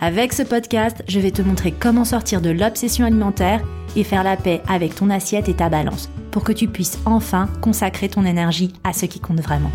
Avec ce podcast, je vais te montrer comment sortir de l'obsession alimentaire et faire la paix avec ton assiette et ta balance pour que tu puisses enfin consacrer ton énergie à ce qui compte vraiment.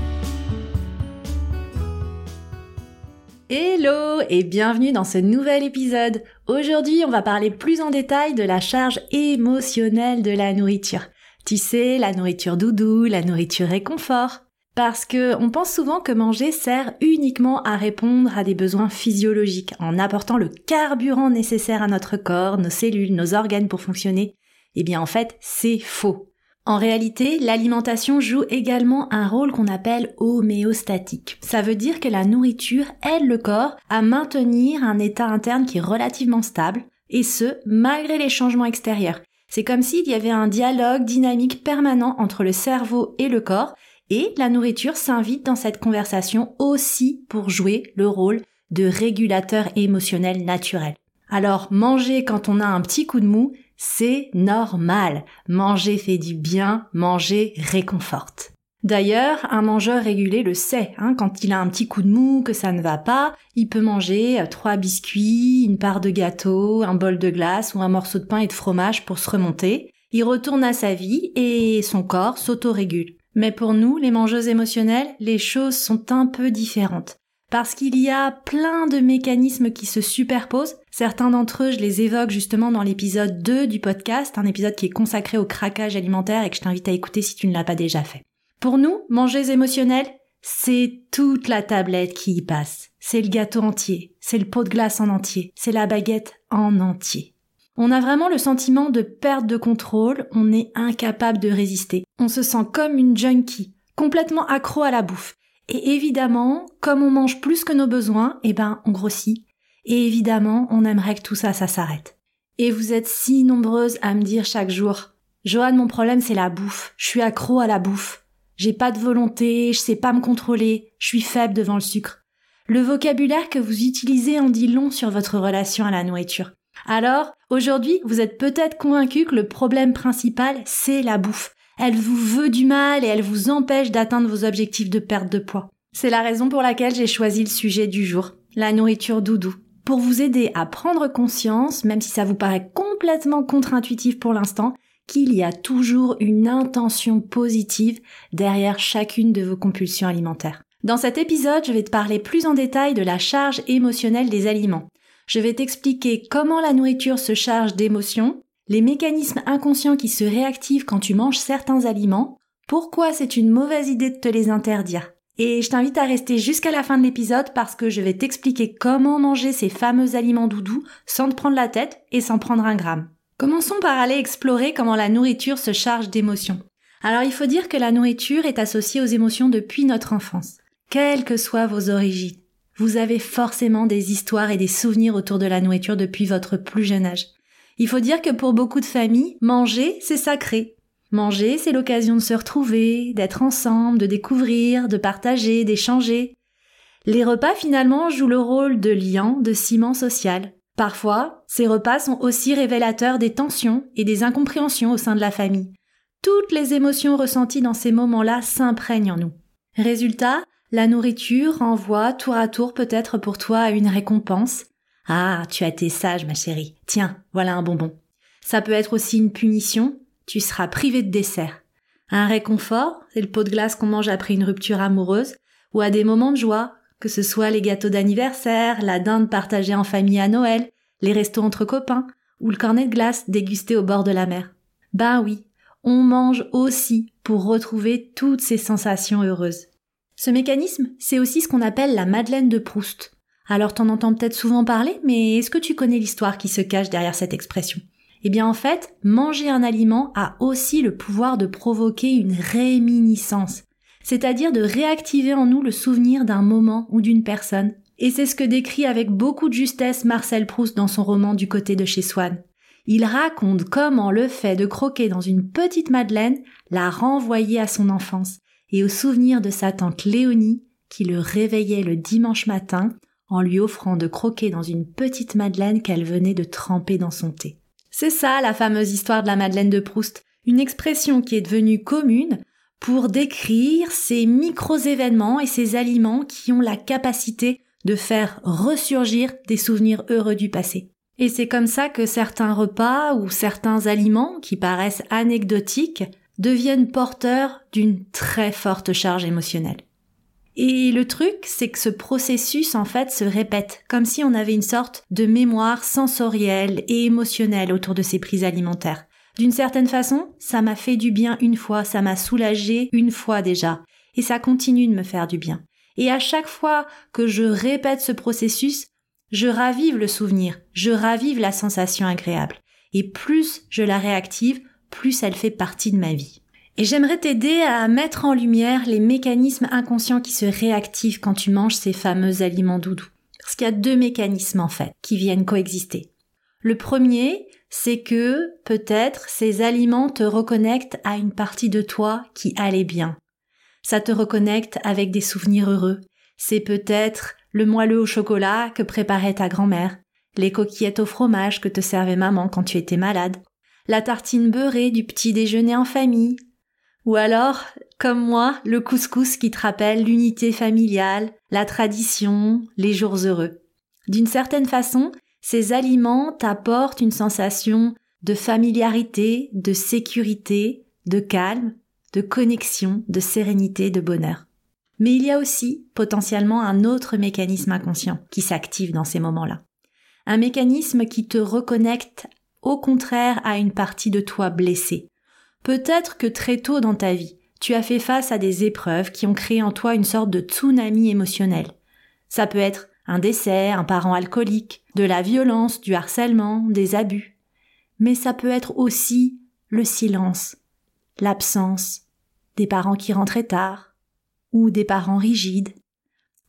Hello et bienvenue dans ce nouvel épisode. Aujourd'hui, on va parler plus en détail de la charge émotionnelle de la nourriture. Tu sais, la nourriture doudou, la nourriture réconfort. Parce que on pense souvent que manger sert uniquement à répondre à des besoins physiologiques en apportant le carburant nécessaire à notre corps, nos cellules, nos organes pour fonctionner. Eh bien en fait, c'est faux. En réalité, l'alimentation joue également un rôle qu'on appelle homéostatique. Ça veut dire que la nourriture aide le corps à maintenir un état interne qui est relativement stable, et ce, malgré les changements extérieurs. C'est comme s'il y avait un dialogue dynamique permanent entre le cerveau et le corps, et la nourriture s'invite dans cette conversation aussi pour jouer le rôle de régulateur émotionnel naturel. Alors manger quand on a un petit coup de mou, c'est normal. Manger fait du bien, manger réconforte. D'ailleurs, un mangeur régulé le sait, hein, quand il a un petit coup de mou, que ça ne va pas, il peut manger euh, trois biscuits, une part de gâteau, un bol de glace ou un morceau de pain et de fromage pour se remonter. Il retourne à sa vie et son corps s'autorégule. Mais pour nous, les mangeuses émotionnelles, les choses sont un peu différentes. Parce qu'il y a plein de mécanismes qui se superposent. Certains d'entre eux, je les évoque justement dans l'épisode 2 du podcast, un épisode qui est consacré au craquage alimentaire et que je t'invite à écouter si tu ne l'as pas déjà fait. Pour nous, mangeuses émotionnelles, c'est toute la tablette qui y passe. C'est le gâteau entier, c'est le pot de glace en entier, c'est la baguette en entier. On a vraiment le sentiment de perte de contrôle, on est incapable de résister. On se sent comme une junkie, complètement accro à la bouffe. Et évidemment, comme on mange plus que nos besoins, eh ben, on grossit. Et évidemment, on aimerait que tout ça, ça s'arrête. Et vous êtes si nombreuses à me dire chaque jour, Joanne, mon problème, c'est la bouffe. Je suis accro à la bouffe. J'ai pas de volonté, je sais pas me contrôler, je suis faible devant le sucre. Le vocabulaire que vous utilisez en dit long sur votre relation à la nourriture. Alors, aujourd'hui, vous êtes peut-être convaincu que le problème principal, c'est la bouffe. Elle vous veut du mal et elle vous empêche d'atteindre vos objectifs de perte de poids. C'est la raison pour laquelle j'ai choisi le sujet du jour, la nourriture doudou. Pour vous aider à prendre conscience, même si ça vous paraît complètement contre-intuitif pour l'instant, qu'il y a toujours une intention positive derrière chacune de vos compulsions alimentaires. Dans cet épisode, je vais te parler plus en détail de la charge émotionnelle des aliments. Je vais t'expliquer comment la nourriture se charge d'émotions, les mécanismes inconscients qui se réactivent quand tu manges certains aliments, pourquoi c'est une mauvaise idée de te les interdire. Et je t'invite à rester jusqu'à la fin de l'épisode parce que je vais t'expliquer comment manger ces fameux aliments doudous sans te prendre la tête et sans prendre un gramme. Commençons par aller explorer comment la nourriture se charge d'émotions. Alors il faut dire que la nourriture est associée aux émotions depuis notre enfance, quelles que soient vos origines. Vous avez forcément des histoires et des souvenirs autour de la nourriture depuis votre plus jeune âge. Il faut dire que pour beaucoup de familles, manger, c'est sacré. Manger, c'est l'occasion de se retrouver, d'être ensemble, de découvrir, de partager, d'échanger. Les repas finalement jouent le rôle de lien, de ciment social. Parfois, ces repas sont aussi révélateurs des tensions et des incompréhensions au sein de la famille. Toutes les émotions ressenties dans ces moments-là s'imprègnent en nous. Résultat, la nourriture renvoie tour à tour peut-être pour toi une récompense. Ah, tu as été sage, ma chérie. Tiens, voilà un bonbon. Ça peut être aussi une punition. Tu seras privé de dessert. Un réconfort, c'est le pot de glace qu'on mange après une rupture amoureuse, ou à des moments de joie, que ce soit les gâteaux d'anniversaire, la dinde partagée en famille à Noël, les restos entre copains, ou le cornet de glace dégusté au bord de la mer. Ben oui, on mange aussi pour retrouver toutes ces sensations heureuses. Ce mécanisme, c'est aussi ce qu'on appelle la Madeleine de Proust. Alors t'en entends peut-être souvent parler, mais est-ce que tu connais l'histoire qui se cache derrière cette expression? Eh bien en fait, manger un aliment a aussi le pouvoir de provoquer une réminiscence, c'est-à-dire de réactiver en nous le souvenir d'un moment ou d'une personne, Et c'est ce que décrit avec beaucoup de justesse Marcel Proust dans son roman Du côté de chez Swann. Il raconte comment le fait de croquer dans une petite madeleine l'a renvoyé à son enfance et au souvenir de sa tante Léonie qui le réveillait le dimanche matin en lui offrant de croquer dans une petite madeleine qu'elle venait de tremper dans son thé. C'est ça la fameuse histoire de la madeleine de Proust, une expression qui est devenue commune pour décrire ces micro-événements et ces aliments qui ont la capacité de faire ressurgir des souvenirs heureux du passé. Et c'est comme ça que certains repas ou certains aliments qui paraissent anecdotiques deviennent porteurs d'une très forte charge émotionnelle. Et le truc, c'est que ce processus, en fait, se répète, comme si on avait une sorte de mémoire sensorielle et émotionnelle autour de ces prises alimentaires. D'une certaine façon, ça m'a fait du bien une fois, ça m'a soulagé une fois déjà, et ça continue de me faire du bien. Et à chaque fois que je répète ce processus, je ravive le souvenir, je ravive la sensation agréable. Et plus je la réactive, plus elle fait partie de ma vie. Et j'aimerais t'aider à mettre en lumière les mécanismes inconscients qui se réactivent quand tu manges ces fameux aliments doudous. Parce qu'il y a deux mécanismes en fait qui viennent coexister. Le premier, c'est que peut-être ces aliments te reconnectent à une partie de toi qui allait bien, ça te reconnecte avec des souvenirs heureux. C'est peut-être le moelleux au chocolat que préparait ta grand-mère, les coquillettes au fromage que te servait maman quand tu étais malade, la tartine beurrée du petit déjeuner en famille, ou alors, comme moi, le couscous qui te rappelle l'unité familiale, la tradition, les jours heureux. D'une certaine façon, ces aliments t'apportent une sensation de familiarité, de sécurité, de calme, de connexion, de sérénité, de bonheur. Mais il y a aussi potentiellement un autre mécanisme inconscient qui s'active dans ces moments-là. Un mécanisme qui te reconnecte au contraire à une partie de toi blessée. Peut-être que très tôt dans ta vie, tu as fait face à des épreuves qui ont créé en toi une sorte de tsunami émotionnel. Ça peut être un décès, un parent alcoolique, de la violence, du harcèlement, des abus. Mais ça peut être aussi le silence, l'absence, des parents qui rentraient tard, ou des parents rigides,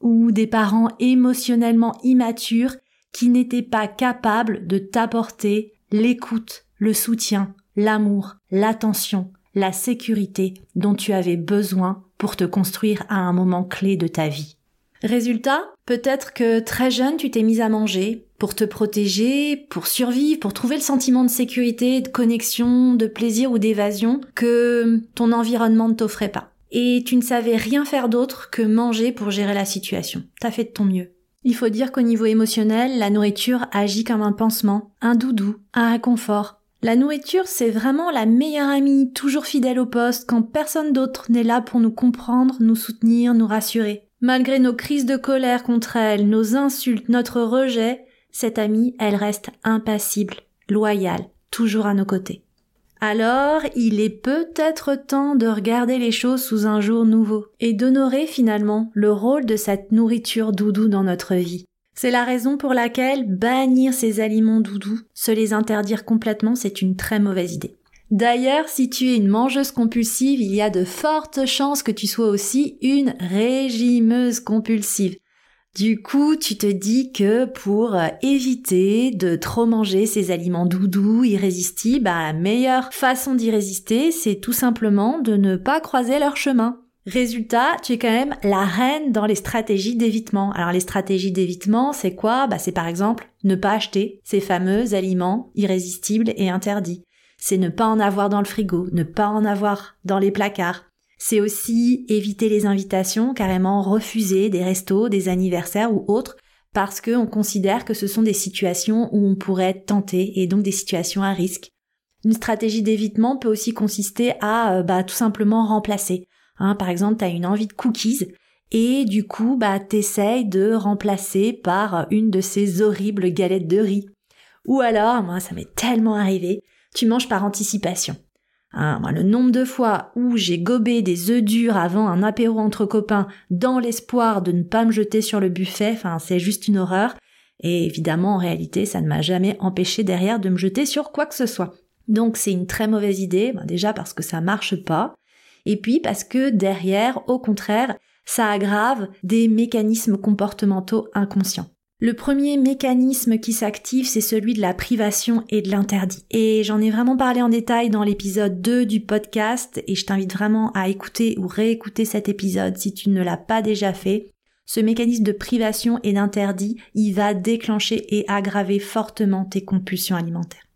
ou des parents émotionnellement immatures qui n'étaient pas capables de t'apporter l'écoute, le soutien, l'amour, l'attention, la sécurité dont tu avais besoin pour te construire à un moment clé de ta vie. Résultat, peut-être que très jeune tu t'es mise à manger pour te protéger, pour survivre, pour trouver le sentiment de sécurité, de connexion, de plaisir ou d'évasion que ton environnement ne t'offrait pas. Et tu ne savais rien faire d'autre que manger pour gérer la situation. T'as fait de ton mieux. Il faut dire qu'au niveau émotionnel, la nourriture agit comme un pansement, un doudou, un réconfort. La nourriture, c'est vraiment la meilleure amie, toujours fidèle au poste, quand personne d'autre n'est là pour nous comprendre, nous soutenir, nous rassurer. Malgré nos crises de colère contre elle, nos insultes, notre rejet, cette amie, elle reste impassible, loyale, toujours à nos côtés. Alors, il est peut-être temps de regarder les choses sous un jour nouveau et d'honorer finalement le rôle de cette nourriture doudou dans notre vie. C'est la raison pour laquelle bannir ces aliments doudous, se les interdire complètement, c'est une très mauvaise idée. D'ailleurs, si tu es une mangeuse compulsive, il y a de fortes chances que tu sois aussi une régimeuse compulsive. Du coup, tu te dis que pour euh, éviter de trop manger ces aliments doudous, irrésistibles, bah, la meilleure façon d'y résister, c'est tout simplement de ne pas croiser leur chemin. Résultat, tu es quand même la reine dans les stratégies d'évitement. Alors les stratégies d'évitement, c'est quoi? Bah c'est par exemple ne pas acheter ces fameux aliments irrésistibles et interdits c'est ne pas en avoir dans le frigo, ne pas en avoir dans les placards. C'est aussi éviter les invitations, carrément refuser des restos, des anniversaires ou autres, parce qu'on considère que ce sont des situations où on pourrait être tenté et donc des situations à risque. Une stratégie d'évitement peut aussi consister à euh, bah, tout simplement remplacer. Hein, par exemple, tu as une envie de cookies et du coup, bah, t'essayes de remplacer par une de ces horribles galettes de riz. Ou alors, moi, ça m'est tellement arrivé, tu manges par anticipation. Hein, le nombre de fois où j'ai gobé des œufs durs avant un apéro entre copains dans l'espoir de ne pas me jeter sur le buffet, c'est juste une horreur. Et évidemment, en réalité, ça ne m'a jamais empêché derrière de me jeter sur quoi que ce soit. Donc c'est une très mauvaise idée, ben, déjà parce que ça marche pas, et puis parce que derrière, au contraire, ça aggrave des mécanismes comportementaux inconscients. Le premier mécanisme qui s'active, c'est celui de la privation et de l'interdit. Et j'en ai vraiment parlé en détail dans l'épisode 2 du podcast et je t'invite vraiment à écouter ou réécouter cet épisode si tu ne l'as pas déjà fait. Ce mécanisme de privation et d'interdit, il va déclencher et aggraver fortement tes compulsions alimentaires.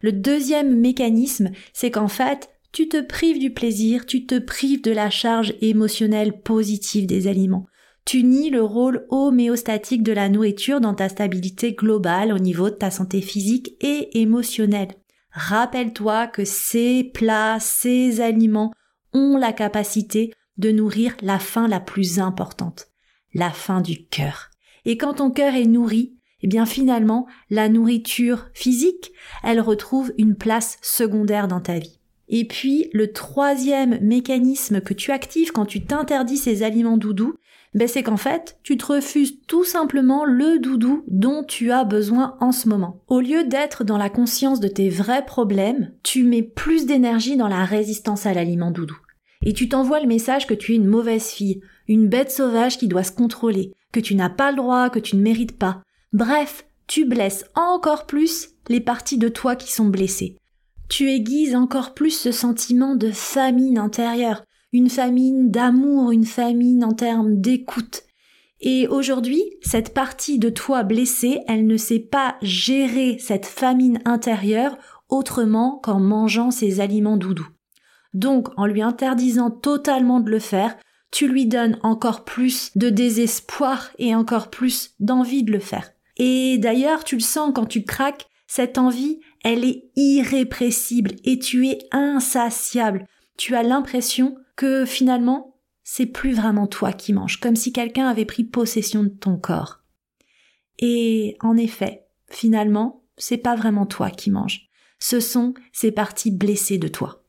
Le deuxième mécanisme, c'est qu'en fait, tu te prives du plaisir, tu te prives de la charge émotionnelle positive des aliments tu nies le rôle homéostatique de la nourriture dans ta stabilité globale au niveau de ta santé physique et émotionnelle. Rappelle-toi que ces plats, ces aliments ont la capacité de nourrir la faim la plus importante, la faim du cœur. Et quand ton cœur est nourri, eh bien finalement, la nourriture physique, elle retrouve une place secondaire dans ta vie. Et puis, le troisième mécanisme que tu actives quand tu t'interdis ces aliments doudous, ben c'est qu'en fait, tu te refuses tout simplement le doudou dont tu as besoin en ce moment. Au lieu d'être dans la conscience de tes vrais problèmes, tu mets plus d'énergie dans la résistance à l'aliment doudou. Et tu t'envoies le message que tu es une mauvaise fille, une bête sauvage qui doit se contrôler, que tu n'as pas le droit, que tu ne mérites pas. Bref, tu blesses encore plus les parties de toi qui sont blessées. Tu aiguises encore plus ce sentiment de famine intérieure, une famine d'amour, une famine en termes d'écoute. Et aujourd'hui, cette partie de toi blessée, elle ne sait pas gérer cette famine intérieure autrement qu'en mangeant ses aliments doudous. Donc, en lui interdisant totalement de le faire, tu lui donnes encore plus de désespoir et encore plus d'envie de le faire. Et d'ailleurs, tu le sens quand tu craques, cette envie, elle est irrépressible et tu es insatiable. Tu as l'impression que finalement, c'est plus vraiment toi qui manges, comme si quelqu'un avait pris possession de ton corps. Et en effet, finalement, c'est pas vraiment toi qui manges. Ce sont ces parties blessées de toi.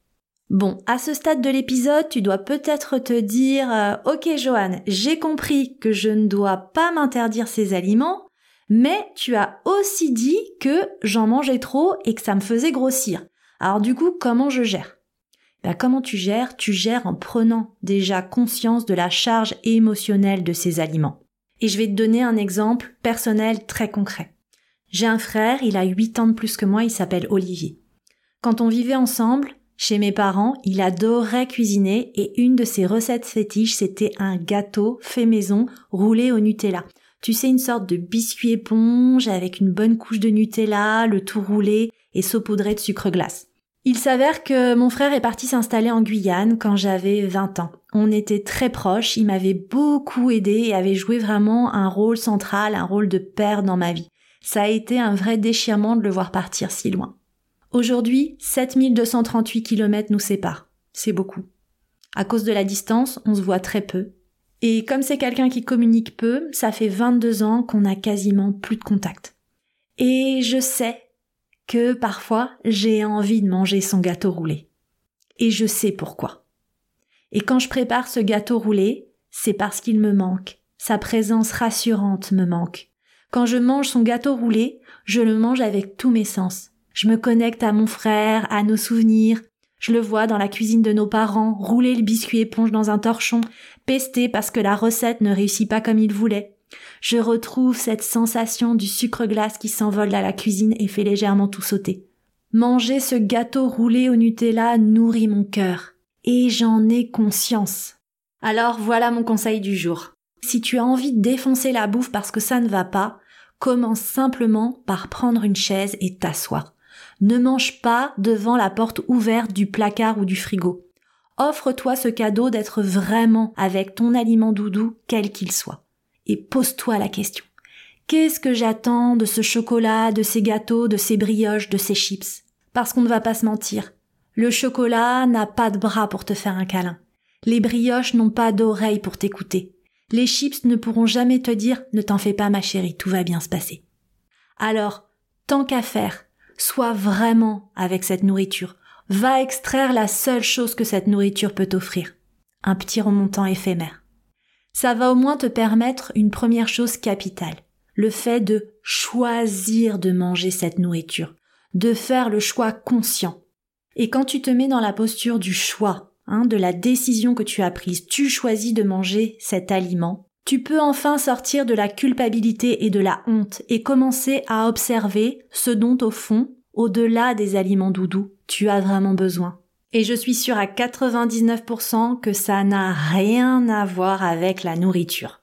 Bon, à ce stade de l'épisode, tu dois peut-être te dire euh, OK Johan, j'ai compris que je ne dois pas m'interdire ces aliments, mais tu as aussi dit que j'en mangeais trop et que ça me faisait grossir. Alors du coup, comment je gère? Bah, comment tu gères? Tu gères en prenant déjà conscience de la charge émotionnelle de ces aliments. Et je vais te donner un exemple personnel très concret. J'ai un frère, il a 8 ans de plus que moi, il s'appelle Olivier. Quand on vivait ensemble, chez mes parents, il adorait cuisiner et une de ses recettes fétiches, c'était un gâteau fait maison roulé au Nutella. Tu sais, une sorte de biscuit éponge avec une bonne couche de Nutella, le tout roulé et saupoudré de sucre glace. Il s'avère que mon frère est parti s'installer en Guyane quand j'avais 20 ans. On était très proches, il m'avait beaucoup aidé et avait joué vraiment un rôle central, un rôle de père dans ma vie. Ça a été un vrai déchirement de le voir partir si loin. Aujourd'hui, 7238 km nous séparent. C'est beaucoup. À cause de la distance, on se voit très peu. Et comme c'est quelqu'un qui communique peu, ça fait 22 ans qu'on a quasiment plus de contact. Et je sais que parfois j'ai envie de manger son gâteau roulé. Et je sais pourquoi. Et quand je prépare ce gâteau roulé, c'est parce qu'il me manque. Sa présence rassurante me manque. Quand je mange son gâteau roulé, je le mange avec tous mes sens. Je me connecte à mon frère, à nos souvenirs. Je le vois dans la cuisine de nos parents, rouler le biscuit éponge dans un torchon, pester parce que la recette ne réussit pas comme il voulait. Je retrouve cette sensation du sucre glace qui s'envole à la cuisine et fait légèrement tout sauter. Manger ce gâteau roulé au Nutella nourrit mon cœur. Et j'en ai conscience. Alors voilà mon conseil du jour. Si tu as envie de défoncer la bouffe parce que ça ne va pas, commence simplement par prendre une chaise et t'asseoir. Ne mange pas devant la porte ouverte du placard ou du frigo. Offre-toi ce cadeau d'être vraiment avec ton aliment doudou, quel qu'il soit et pose-toi la question. Qu'est-ce que j'attends de ce chocolat, de ces gâteaux, de ces brioches, de ces chips? Parce qu'on ne va pas se mentir. Le chocolat n'a pas de bras pour te faire un câlin. Les brioches n'ont pas d'oreilles pour t'écouter. Les chips ne pourront jamais te dire ne t'en fais pas ma chérie, tout va bien se passer. Alors, tant qu'à faire, sois vraiment avec cette nourriture. Va extraire la seule chose que cette nourriture peut t'offrir. Un petit remontant éphémère ça va au moins te permettre une première chose capitale, le fait de choisir de manger cette nourriture, de faire le choix conscient. Et quand tu te mets dans la posture du choix, hein, de la décision que tu as prise. Tu choisis de manger cet aliment. Tu peux enfin sortir de la culpabilité et de la honte et commencer à observer ce dont au fond, au-delà des aliments doudous, tu as vraiment besoin. Et je suis sûre à 99% que ça n'a rien à voir avec la nourriture.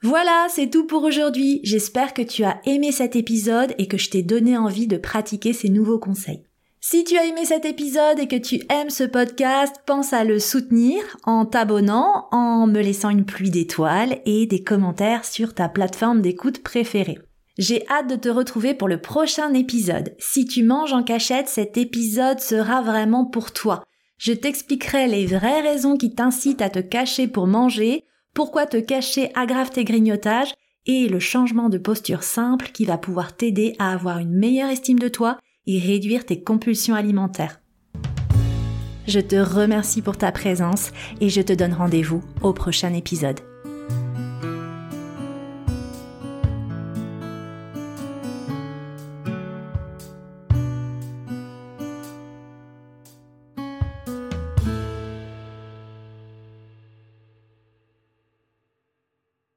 Voilà, c'est tout pour aujourd'hui. J'espère que tu as aimé cet épisode et que je t'ai donné envie de pratiquer ces nouveaux conseils. Si tu as aimé cet épisode et que tu aimes ce podcast, pense à le soutenir en t'abonnant, en me laissant une pluie d'étoiles et des commentaires sur ta plateforme d'écoute préférée. J'ai hâte de te retrouver pour le prochain épisode. Si tu manges en cachette, cet épisode sera vraiment pour toi. Je t'expliquerai les vraies raisons qui t'incitent à te cacher pour manger, pourquoi te cacher aggrave tes grignotages et le changement de posture simple qui va pouvoir t'aider à avoir une meilleure estime de toi et réduire tes compulsions alimentaires. Je te remercie pour ta présence et je te donne rendez-vous au prochain épisode.